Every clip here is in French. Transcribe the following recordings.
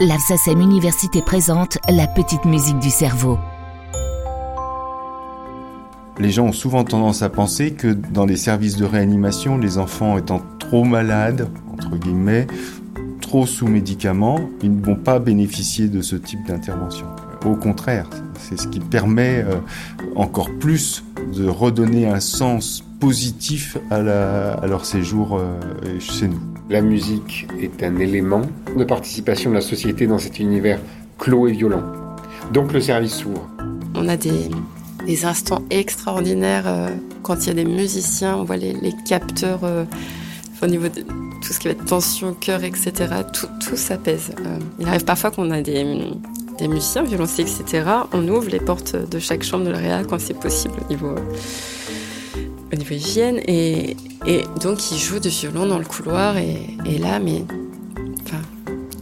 l'Alsacem Université présente la petite musique du cerveau. Les gens ont souvent tendance à penser que dans les services de réanimation, les enfants étant trop malades, entre guillemets, trop sous médicaments, ils ne vont pas bénéficier de ce type d'intervention. Au contraire, c'est ce qui permet euh, encore plus de redonner un sens positif à, leur séjour euh, chez nous. La musique est un élément de participation de la société dans cet univers clos et violent. Donc le service s'ouvre. On a des, instants extraordinaires euh, quand il y a des musiciens, on voit les, capteurs au niveau de tout ce qui va être tension, cœur, etc. Tout, tout s'apaise. il arrive parfois qu'on a des, des musiciens, violonciers, etc., on ouvre les portes de chaque chambre de la réa quand c'est possible au niveau, au niveau hygiène. Et, et, donc, ils jouent du violon dans le couloir. Et, et là, mais enfin,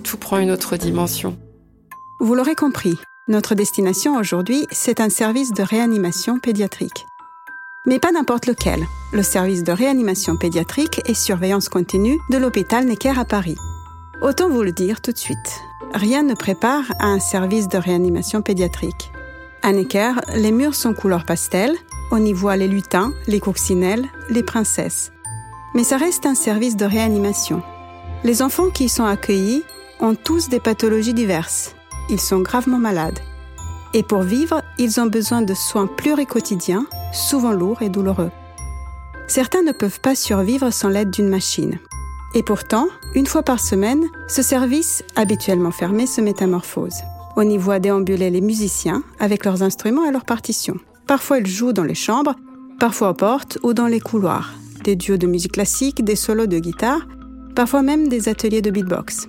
tout prend une autre dimension. Vous l'aurez compris, notre destination aujourd'hui, c'est un service de réanimation pédiatrique. Mais pas n'importe lequel. Le service de réanimation pédiatrique et surveillance continue de l'hôpital Necker à Paris. Autant vous le dire tout de suite rien ne prépare à un service de réanimation pédiatrique. À Necker, les murs sont couleur pastel, on y voit les lutins, les coccinelles, les princesses. Mais ça reste un service de réanimation. Les enfants qui y sont accueillis ont tous des pathologies diverses. Ils sont gravement malades. Et pour vivre, ils ont besoin de soins pluricotidiens, souvent lourds et douloureux. Certains ne peuvent pas survivre sans l'aide d'une machine. Et pourtant, une fois par semaine, ce service, habituellement fermé, se métamorphose. On y voit déambuler les musiciens avec leurs instruments et leurs partitions. Parfois, ils jouent dans les chambres, parfois aux portes ou dans les couloirs. Des duos de musique classique, des solos de guitare, parfois même des ateliers de beatbox.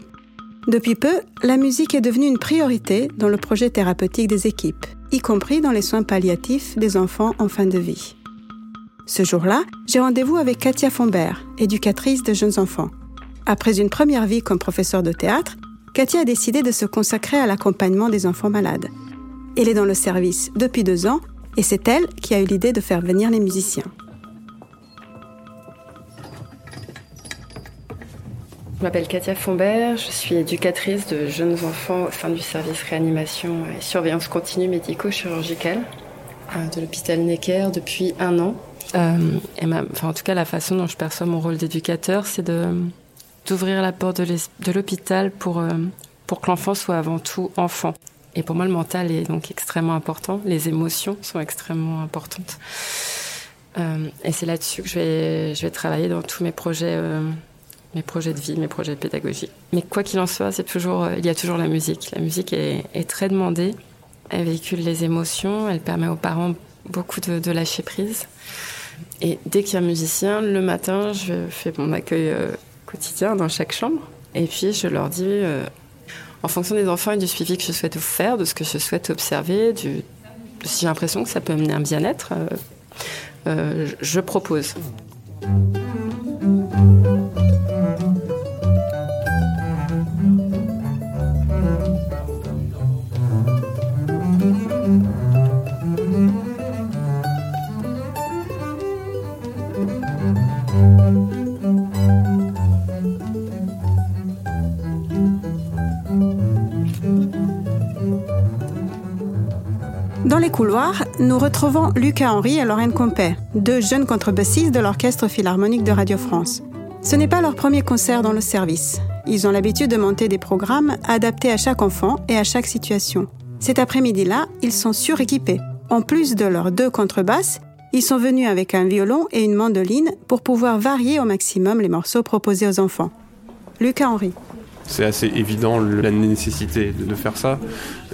Depuis peu, la musique est devenue une priorité dans le projet thérapeutique des équipes, y compris dans les soins palliatifs des enfants en fin de vie. Ce jour-là, j'ai rendez-vous avec Katia Fombert, éducatrice de jeunes enfants. Après une première vie comme professeur de théâtre, Katia a décidé de se consacrer à l'accompagnement des enfants malades. Elle est dans le service depuis deux ans et c'est elle qui a eu l'idée de faire venir les musiciens. Je m'appelle Katia Fombert, je suis éducatrice de jeunes enfants au sein du service réanimation et surveillance continue médico-chirurgicale euh, de l'hôpital Necker depuis un an. Euh, et enfin, en tout cas, la façon dont je perçois mon rôle d'éducateur, c'est d'ouvrir la porte de l'hôpital pour euh, pour que l'enfant soit avant tout enfant. Et pour moi, le mental est donc extrêmement important. Les émotions sont extrêmement importantes. Euh, et c'est là-dessus que je vais travailler dans tous mes projets. mes projets de vie, mes projets de pédagogie. Mais quoi qu'il en soit, c'est toujours, il y a toujours la musique. La musique est, très demandée. Elle véhicule les émotions. Elle permet aux parents beaucoup de, lâcher prise. Et dès qu'il y a un musicien, le matin, je fais mon accueil euh, quotidien dans chaque chambre. Et puis, je leur dis, euh, en fonction des enfants et du suivi que je souhaite faire, de ce que je souhaite observer, si j'ai l'impression que ça peut amener un bien-être, euh, je propose. Couloir, nous retrouvons Lucas Henry et Lorraine Compet, deux jeunes contrebassistes de l'Orchestre Philharmonique de Radio France. Ce n'est pas leur premier concert dans le service. Ils ont l'habitude de monter des programmes adaptés à chaque enfant et à chaque situation. Cet après-midi-là, ils sont suréquipés. En plus de leurs deux contrebasses, ils sont venus avec un violon et une mandoline pour pouvoir varier au maximum les morceaux proposés aux enfants. Lucas Henry c'est assez évident la nécessité de, faire ça,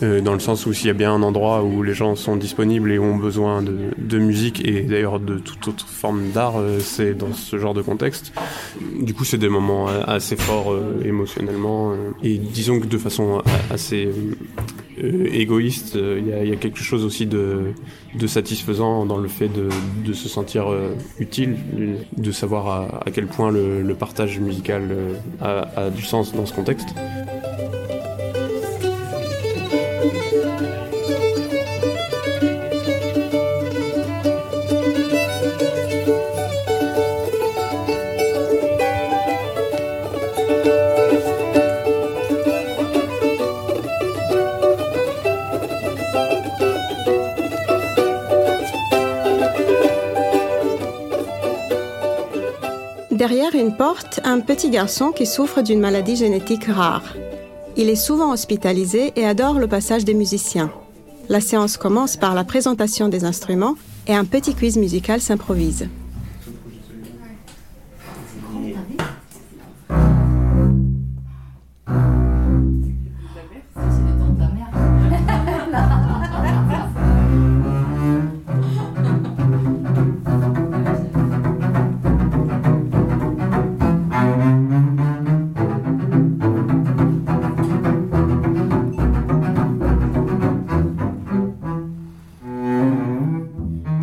euh, dans le sens où s'il y a bien un endroit où les gens sont disponibles et ont besoin de, musique et d'ailleurs de toute autre forme d'art, euh, c'est dans ce genre de contexte. Du coup, c'est des moments assez forts euh, émotionnellement et disons que de façon assez égoïste, il y, a quelque chose aussi de, satisfaisant dans le fait de, se sentir utile, de savoir à, quel point le, partage musical a du sens dans ce contexte kontekst. Un petit garçon qui souffre d'une maladie génétique rare. Il est souvent hospitalisé et adore le passage des musiciens. La séance commence par la présentation des instruments et un petit quiz musical s'improvise.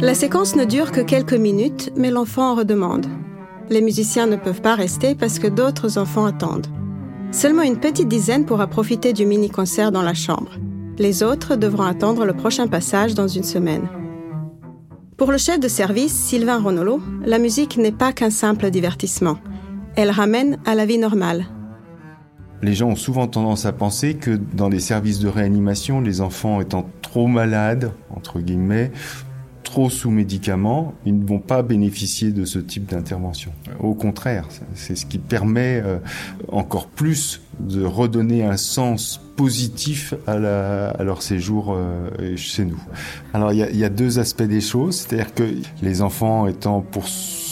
La séquence ne dure que quelques minutes, mais l'enfant en redemande. Les musiciens ne peuvent pas rester parce que d'autres enfants attendent. Seulement une petite dizaine pourra profiter du mini-concert dans la chambre. Les autres devront attendre le prochain passage dans une semaine. Pour le chef de service, Sylvain Ronolo, la musique n'est pas qu'un simple divertissement. Elle ramène à la vie normale. Les gens ont souvent tendance à penser que dans les services de réanimation, les enfants étant trop malades, entre guillemets, trop sous médicaments, ils ne vont pas bénéficier de ce type d'intervention. Au contraire, c'est ce qui permet euh, encore plus de redonner un sens positif à, la, à leur séjour euh, chez nous. Alors il y a, y a, deux aspects des choses, c'est-à-dire que les enfants étant pour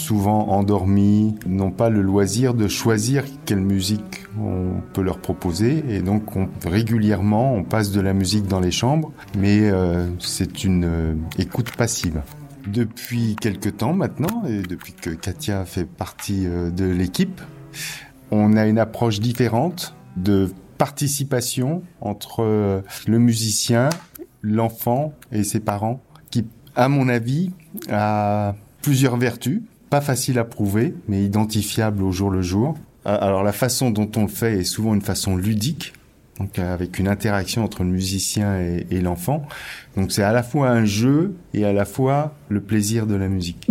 souvent endormis, n'ont pas le loisir de choisir quelle musique on peut leur proposer. Et donc on, régulièrement on passe de la musique dans les chambres, mais euh, c'est une euh, écoute passive. Depuis quelque temps maintenant, et depuis que Katia fait partie euh, de l'équipe, on a une approche différente de participation entre euh, le musicien, l'enfant et ses parents, qui, à mon avis, a plusieurs vertus pas facile à prouver, mais identifiable au jour le jour. Alors la façon dont on le fait est souvent une façon ludique, donc avec une interaction entre le musicien et, et l'enfant. Donc c'est à la fois un jeu et à la fois le plaisir de la musique.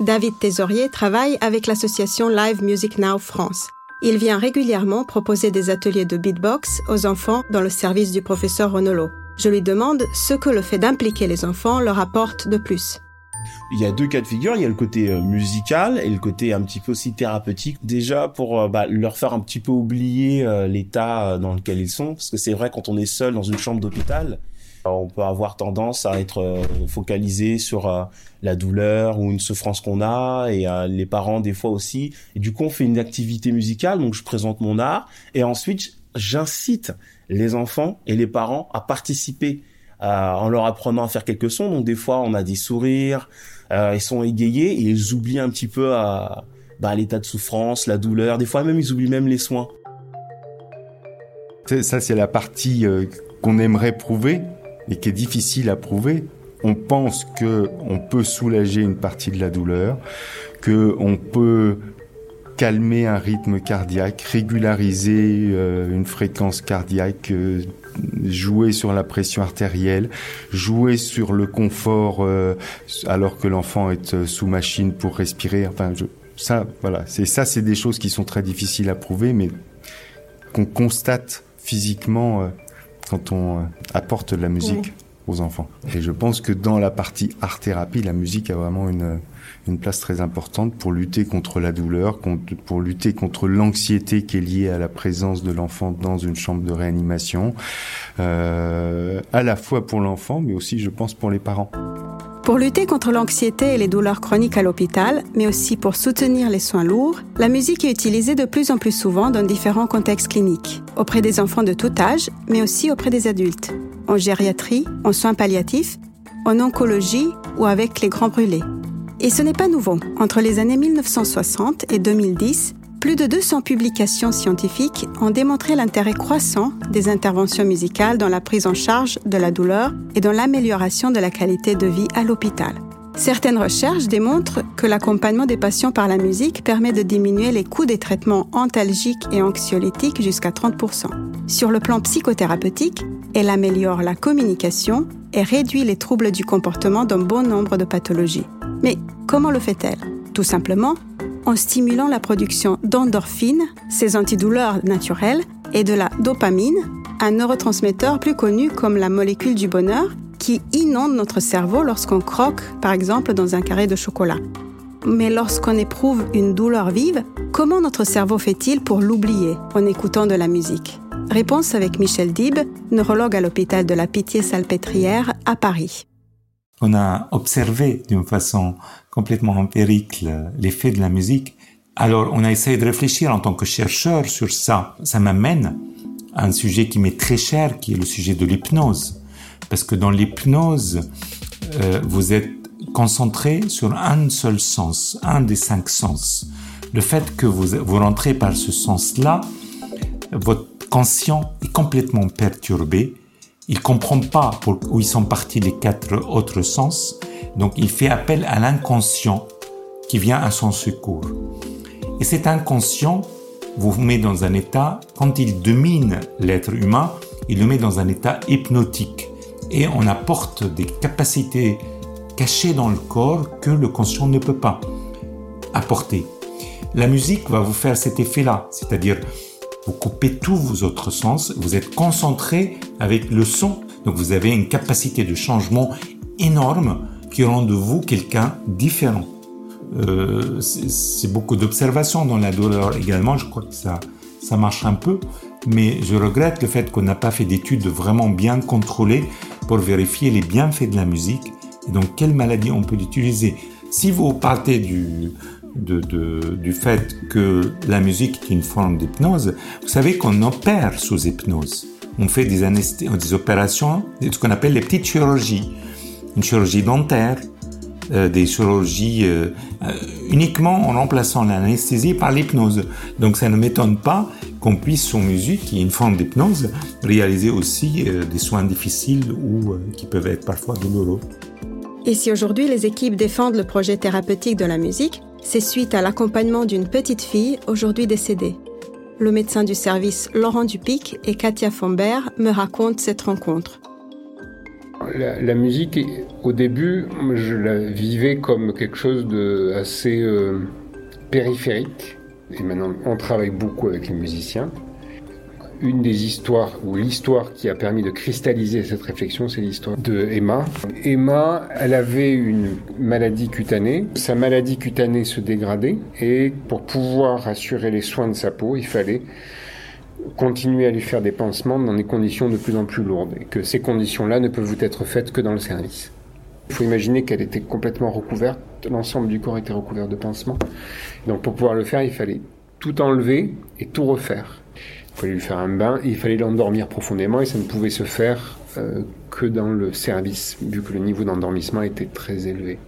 David Tésorier travaille avec l'association Live Music Now France. Il vient régulièrement proposer des ateliers de beatbox aux enfants dans le service du professeur Ronolo. Je lui demande ce que le fait d'impliquer les enfants leur apporte de plus. Il y a deux cas de figure, il y a le côté euh, musical et le côté un petit peu aussi thérapeutique. Déjà pour euh, bah, leur faire un petit peu oublier euh, l'état dans lequel ils sont, parce que c'est vrai quand on est seul dans une chambre d'hôpital, on peut avoir tendance à être focalisé sur la douleur ou une souffrance qu'on a et les parents des fois aussi. Et du coup, on fait une activité musicale, donc je présente mon art et ensuite j'incite les enfants et les parents à participer euh, en leur apprenant à faire quelques sons. Donc des fois, on a des sourires, euh, ils sont égayés et ils oublient un petit peu bah, l'état de souffrance, la douleur. Des fois même, ils oublient même les soins. Ça, c'est la partie euh, qu'on aimerait prouver et qui est difficile à prouver. On pense que on peut soulager une partie de la douleur, que on peut calmer un rythme cardiaque, régulariser euh, une fréquence cardiaque, euh, jouer sur la pression artérielle, jouer sur le confort euh, alors que l'enfant est sous machine pour respirer. Enfin, ça, voilà, c'est ça, c'est des choses qui sont très difficiles à prouver, mais qu'on constate physiquement quand on apporte de la musique oui. aux enfants. Et je pense que dans la partie art thérapie, la musique a vraiment une une place très importante pour lutter contre la douleur, pour lutter contre l'anxiété qui est liée à la présence de l'enfant dans une chambre de réanimation, euh, à la fois pour l'enfant, mais aussi, je pense, pour les parents. Pour lutter contre l'anxiété et les douleurs chroniques à l'hôpital, mais aussi pour soutenir les soins lourds, la musique est utilisée de plus en plus souvent dans différents contextes cliniques, auprès des enfants de tout âge, mais aussi auprès des adultes, en gériatrie, en soins palliatifs, en oncologie ou avec les grands brûlés. Et ce n'est pas nouveau. Entre les années 1960 et 2010, plus de 200 publications scientifiques ont démontré l'intérêt croissant des interventions musicales dans la prise en charge de la douleur et dans l'amélioration de la qualité de vie à l'hôpital. Certaines recherches démontrent que l'accompagnement des patients par la musique permet de diminuer les coûts des traitements antalgiques et anxiolytiques jusqu'à 30%. Sur le plan psychothérapeutique, elle améliore la communication et réduit les troubles du comportement d'un bon nombre de pathologies. Mais comment le fait-elle? Tout simplement en stimulant la production d'endorphines, ces antidouleurs naturelles, et de la dopamine, un neurotransmetteur plus connu comme la molécule du bonheur, qui inonde notre cerveau lorsqu'on croque, par exemple, dans un carré de chocolat. Mais lorsqu'on éprouve une douleur vive, comment notre cerveau fait-il pour l'oublier en écoutant de la musique? Réponse avec Michel Dib, neurologue à l'hôpital de la Pitié-Salpêtrière à Paris. On a observé d'une façon complètement empirique l'effet de la musique. Alors on a essayé de réfléchir en tant que chercheur sur ça. Ça m'amène à un sujet qui m'est très cher, qui est le sujet de l'hypnose. Parce que dans l'hypnose, euh, vous êtes concentré sur un seul sens, un des cinq sens. Le fait que vous, vous rentrez par ce sens-là, votre conscient est complètement perturbé. Il comprend pas pour, où ils sont partis les quatre autres sens. Donc il fait appel à l'inconscient qui vient à son secours. Et cet inconscient vous met dans un état, quand il domine l'être humain, il le met dans un état hypnotique. Et on apporte des capacités cachées dans le corps que le conscient ne peut pas apporter. La musique va vous faire cet effet-là, c'est-à-dire vous coupez tous vos autres sens, vous êtes concentré avec le son, donc vous avez une capacité de changement énorme qui rend de vous quelqu'un différent. Euh, c'est beaucoup d'observations dans la douleur également, je crois que ça, ça marche un peu, mais je regrette le fait qu'on n'a pas fait d'études vraiment bien contrôlées pour vérifier les bienfaits de la musique et donc quelle maladie on peut l'utiliser. Si vous partez du, du fait que la musique est une forme d'hypnose, vous savez qu'on opère sous hypnose. On fait des, des opérations, ce qu'on appelle les petites chirurgies. Une chirurgie dentaire, euh, des chirurgies euh, euh, uniquement en remplaçant l'anesthésie par l'hypnose. Donc ça ne m'étonne pas qu'on puisse, sous musique, qui est une forme d'hypnose, réaliser aussi des soins difficiles ou qui peuvent être parfois douloureux. Et si aujourd'hui les équipes défendent le projet thérapeutique de la musique, c'est suite à l'accompagnement d'une petite fille aujourd'hui décédée. Le médecin du service Laurent Dupic et Katia Fombert me racontent cette rencontre. La, musique, au début, je la vivais comme quelque chose de assez euh, périphérique. Et maintenant, on travaille beaucoup avec les musiciens une des histoires, ou l'histoire qui a permis de cristalliser cette réflexion, c'est l'histoire de Emma. Emma, elle avait une maladie cutanée. Sa maladie cutanée se dégradait et pour pouvoir assurer les soins de sa peau, il fallait continuer à lui faire des pansements dans des conditions de plus en plus lourdes et que ces conditions-là ne peuvent être faites que dans le service. Il faut imaginer qu'elle était complètement recouverte, l'ensemble du corps était recouvert de pansements. Donc pour pouvoir le faire, il fallait tout enlever et tout refaire. Il fallait lui faire un bain, il fallait l'endormir profondément et ça ne pouvait se faire euh, que dans le service, vu que le niveau d'endormissement était très élevé.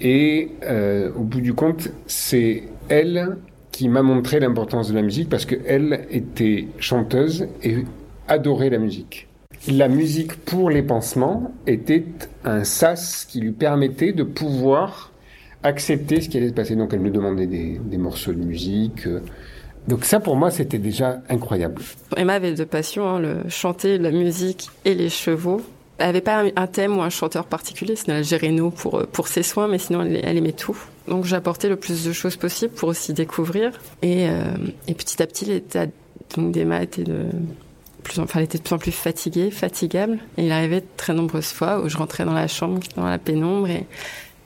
Et euh, au bout du compte, c'est elle qui m'a montré l'importance de la musique parce qu'elle était chanteuse et adorait la musique. La musique pour les pansements était un sas qui lui permettait de pouvoir accepter ce qui allait se passer. Donc elle me demandait des, des morceaux de musique. Donc ça, pour moi, c'était déjà incroyable. Emma avait deux passions, hein, le chanter, la musique et les chevaux. Elle n'avait pas un thème ou un chanteur particulier, sinon elle gérait nous pour, euh, pour ses soins, mais sinon elle, aimait tout. Donc j'apportais le plus de choses possible pour aussi découvrir. Et, euh, et petit à petit, l'état d'Emma était de plus en, enfin, elle était de plus en plus fatiguée, fatigable. Et il arrivait de très nombreuses fois où je rentrais dans la chambre, dans la pénombre, et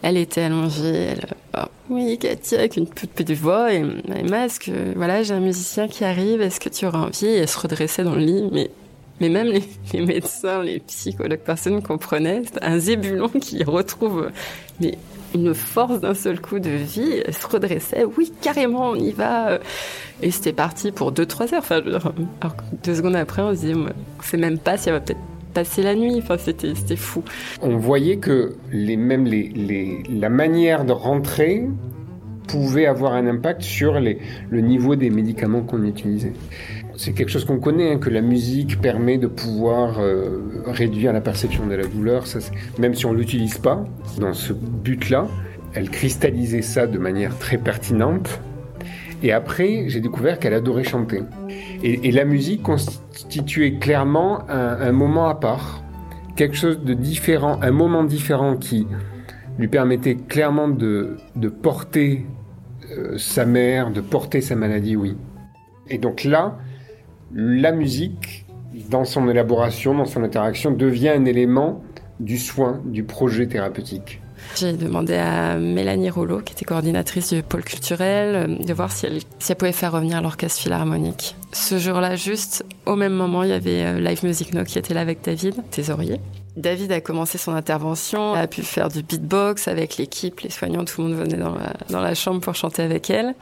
elle était allongée, elle, oh, oui, Katia, avec une petite voix, et Emma, est-ce que, voilà, j'ai un musicien qui arrive, est-ce que tu auras envie? Elle se redressait dans le lit, mais, mais même les, médecins, les psychologues, personne comprenaient. C'était un zébulon qui retrouve, une force d'un seul coup de vie. Elle se redressait, oui, carrément, on y va. Et c'était parti pour deux, trois heures. Enfin, deux secondes après, on se disait, sait même pas si elle va peut-être passer la nuit. Enfin, c'était, fou. On voyait que les, même les, les, la manière de rentrer pouvait avoir un impact sur les, le niveau des médicaments qu'on utilisait. C'est quelque chose qu'on connaît, hein, que la musique permet de pouvoir euh, réduire la perception de la douleur, ça, même si on ne l'utilise pas dans ce but-là. Elle cristallisait ça de manière très pertinente. Et après, j'ai découvert qu'elle adorait chanter. Et, la musique constituait clairement un, moment à part, quelque chose de différent, un moment différent qui lui permettait clairement de, de porter euh, sa mère, de porter sa maladie, oui. Et donc là, la musique, dans son élaboration, dans son interaction, devient un élément du soin, du projet thérapeutique. J'ai demandé à Mélanie Rollo, qui était coordinatrice du pôle culturel, euh, de voir si elle, si elle pouvait faire revenir l'orchestre philharmonique. Ce jour-là, juste au même moment, il y avait euh, Live Music No qui était là avec David, thésorier. David a commencé son intervention, a pu faire du beatbox avec l'équipe, les soignants, tout le monde venait dans la, dans la chambre pour chanter avec elle.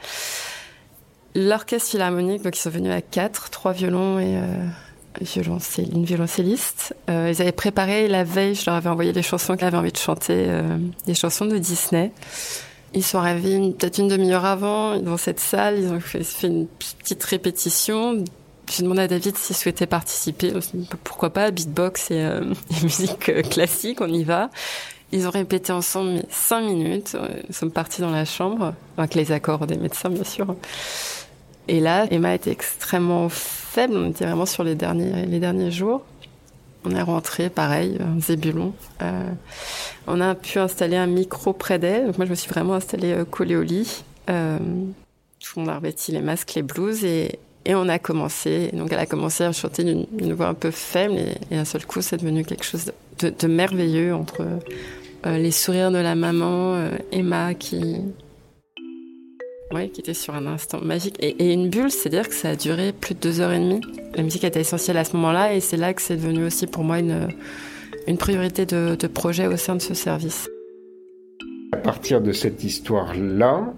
L'orchestre philharmonique, donc ils sont venus à quatre, trois violons et euh, une violoncelliste. Euh, ils avaient préparé la veille, je leur avais envoyé les chansons qu'elle avait envie de chanter, euh, des chansons de Disney. Ils sont arrivés peut-être une demi-heure avant dans cette salle, ils ont fait, une petite répétition. J'ai demandé à David s'il souhaitait participer. Pourquoi pas, beatbox et, euh, musique classique, on y va. Ils ont répété ensemble cinq minutes. Ils sont partis dans la chambre, avec les accords des médecins, bien sûr. Et là, Emma était extrêmement faible. On était vraiment sur les derniers, les derniers jours. On est rentré, pareil, un zébulon. Euh, on a pu installer un micro près d'elle. Moi, je me suis vraiment installée euh, collée au lit. Euh, tout le monde a revêti les masques, les blouses et, on a commencé. Donc elle a commencé à chanter d'une voix un peu faible et, et d'un seul coup, c'est devenu quelque chose de, merveilleux entre euh, les sourires de la maman, euh, Emma qui oui, qui était sur un instant magique. Et, et une bulle, c'est-à-dire que ça a duré plus de deux heures et demie. La musique était essentielle à ce moment-là et c'est là que c'est devenu aussi pour moi une, une priorité de, de projet au sein de ce service. À partir de cette histoire-là,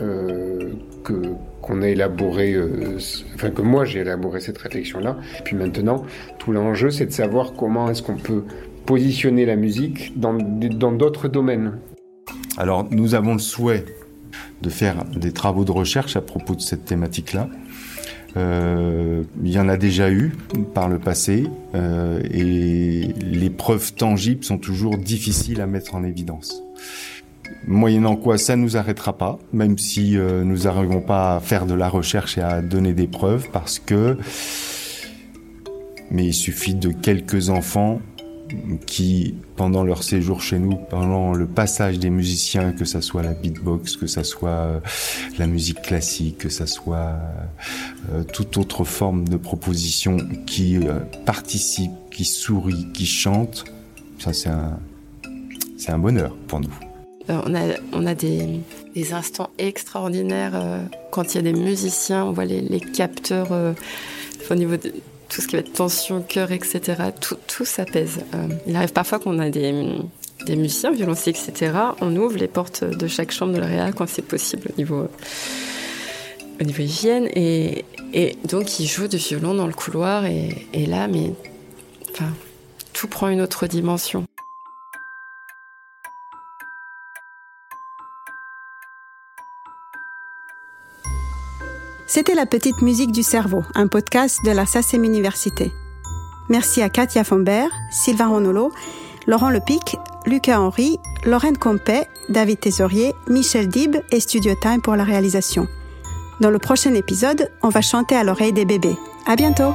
euh, que qu'on a élaboré, euh, enfin que moi j'ai élaboré cette réflexion-là. Puis maintenant, tout l'enjeu, c'est de savoir comment est-ce qu'on peut positionner la musique dans dans d'autres domaines. Alors, nous avons le souhait de faire des travaux de recherche à propos de cette thématique-là. Euh, il y en a déjà eu par le passé euh, et les preuves tangibles sont toujours difficiles à mettre en évidence. Moyennant quoi, ça nous arrêtera pas, même si euh, nous n'arrivons pas à faire de la recherche et à donner des preuves, parce que mais il suffit de quelques enfants qui, pendant leur séjour chez nous, pendant le passage des musiciens, que ça soit la beatbox, que ça soit euh, la musique classique, que ça soit euh, toute autre forme de proposition qui euh, participe, qui sourit, qui chante, ça c'est un, bonheur pour nous. Euh, on a, des, instants extraordinaires quand il y a des musiciens, on voit les, capteurs au niveau de tout ce qui va être tension, cœur, etc. Tout, tout s'apaise. Euh, il arrive parfois qu'on a des, des musiciens, violonciers, etc. On ouvre les portes de chaque chambre de la réa quand c'est possible au niveau, au niveau hygiène. Et, et donc, ils jouent du violon dans le couloir. Et, et là, mais enfin, tout prend une autre dimension. C'était La Petite Musique du Cerveau, un podcast de la SACEM Université. Merci à Katia Fombert, Sylvain Ronolo, Laurent Lepic, Lucas Henry, Lorraine Compet, David Tésorier, Michel Dib et Studio Time pour la réalisation. Dans le prochain épisode, on va chanter à l'oreille des bébés. À bientôt!